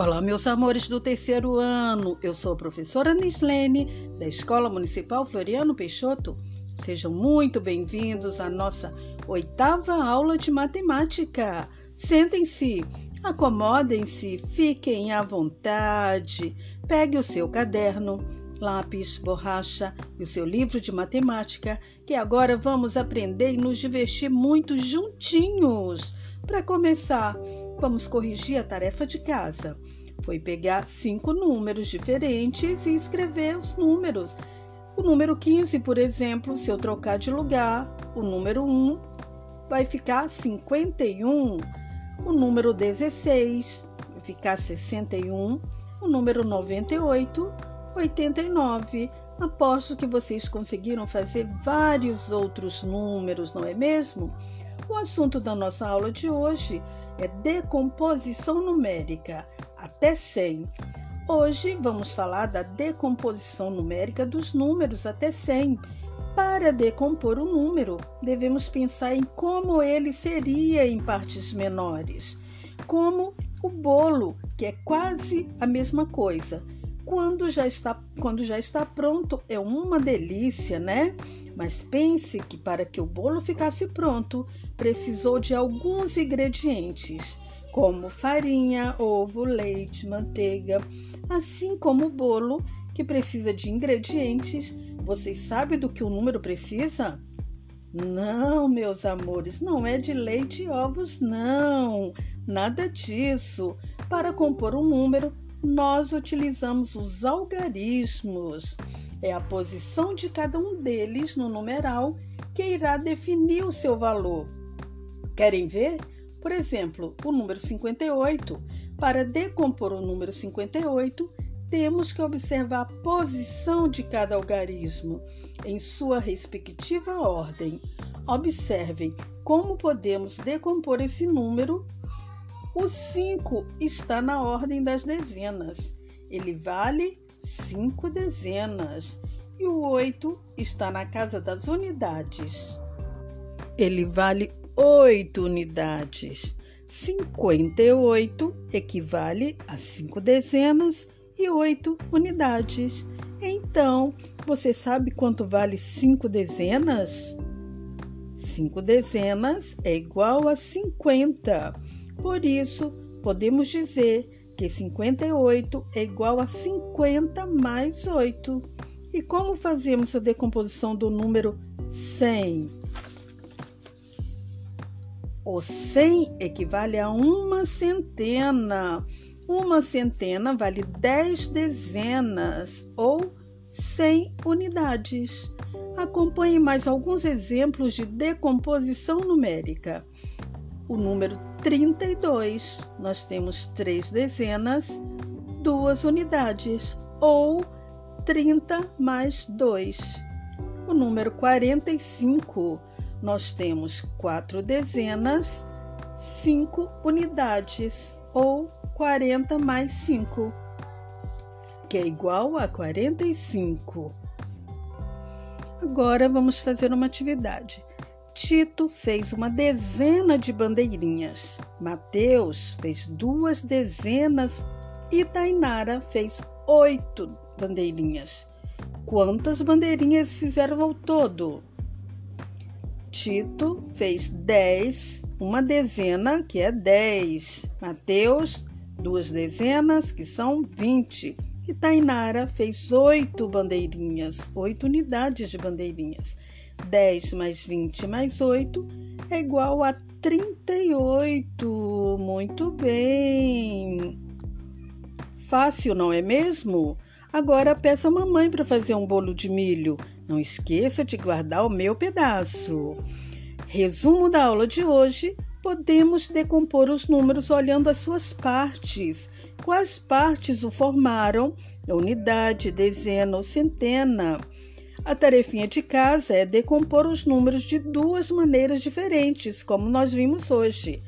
Olá, meus amores do terceiro ano. Eu sou a professora Nislene, da Escola Municipal Floriano Peixoto. Sejam muito bem-vindos à nossa oitava aula de matemática. Sentem-se, acomodem-se, fiquem à vontade. Pegue o seu caderno, lápis, borracha e o seu livro de matemática, que agora vamos aprender e nos divertir muito juntinhos. Para começar, vamos corrigir a tarefa de casa. Foi pegar cinco números diferentes e escrever os números. O número 15, por exemplo, se eu trocar de lugar, o número 1 vai ficar 51. O número 16 vai ficar 61. O número 98, 89. Aposto que vocês conseguiram fazer vários outros números, não é mesmo? O assunto da nossa aula de hoje é decomposição numérica, até 100. Hoje vamos falar da decomposição numérica dos números até 100. Para decompor o número, devemos pensar em como ele seria em partes menores, como o bolo, que é quase a mesma coisa. Quando já está, quando já está pronto, é uma delícia, né? Mas pense que para que o bolo ficasse pronto, precisou de alguns ingredientes, como farinha, ovo, leite, manteiga, assim como o bolo, que precisa de ingredientes. Vocês sabem do que o número precisa? Não, meus amores, não é de leite e ovos, não. Nada disso. Para compor um número, nós utilizamos os algarismos. É a posição de cada um deles no numeral que irá definir o seu valor. Querem ver? Por exemplo, o número 58. Para decompor o número 58, temos que observar a posição de cada algarismo em sua respectiva ordem. Observem como podemos decompor esse número. O 5 está na ordem das dezenas. Ele vale 5 dezenas. E o 8 está na casa das unidades. Ele vale 8 unidades. 58 equivale a 5 dezenas e 8 unidades. Então, você sabe quanto vale 5 dezenas? 5 dezenas é igual a 50. Por isso, podemos dizer que 58 é igual a 50 mais 8. E como fazemos a decomposição do número 100? O 100 equivale a uma centena. Uma centena vale 10 dezenas ou 100 unidades. Acompanhe mais alguns exemplos de decomposição numérica. O número 32, nós temos 3 dezenas, 2 unidades, ou 30 mais 2. O número 45, nós temos 4 dezenas, 5 unidades, ou 40 mais 5, que é igual a 45. Agora vamos fazer uma atividade. Tito fez uma dezena de bandeirinhas, Mateus fez duas dezenas e Tainara fez oito bandeirinhas. Quantas bandeirinhas fizeram ao todo? Tito fez dez, uma dezena, que é dez. Mateus duas dezenas, que são 20. E Tainara fez oito bandeirinhas, oito unidades de bandeirinhas. 10 mais 20 mais 8 é igual a 38. Muito bem. Fácil, não é mesmo? Agora peça a mamãe para fazer um bolo de milho. Não esqueça de guardar o meu pedaço. Resumo da aula de hoje Podemos decompor os números olhando as suas partes. Quais partes o formaram? Unidade, dezena ou centena. A tarefinha de casa é decompor os números de duas maneiras diferentes, como nós vimos hoje.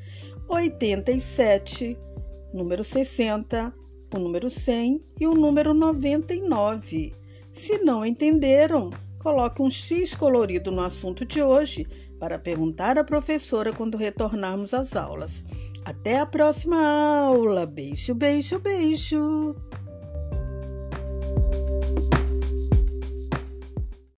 87, número 60, o número 100 e o número 99. Se não entenderam, coloque um X colorido no assunto de hoje para perguntar à professora quando retornarmos às aulas. Até a próxima aula. Beijo, beijo, beijo.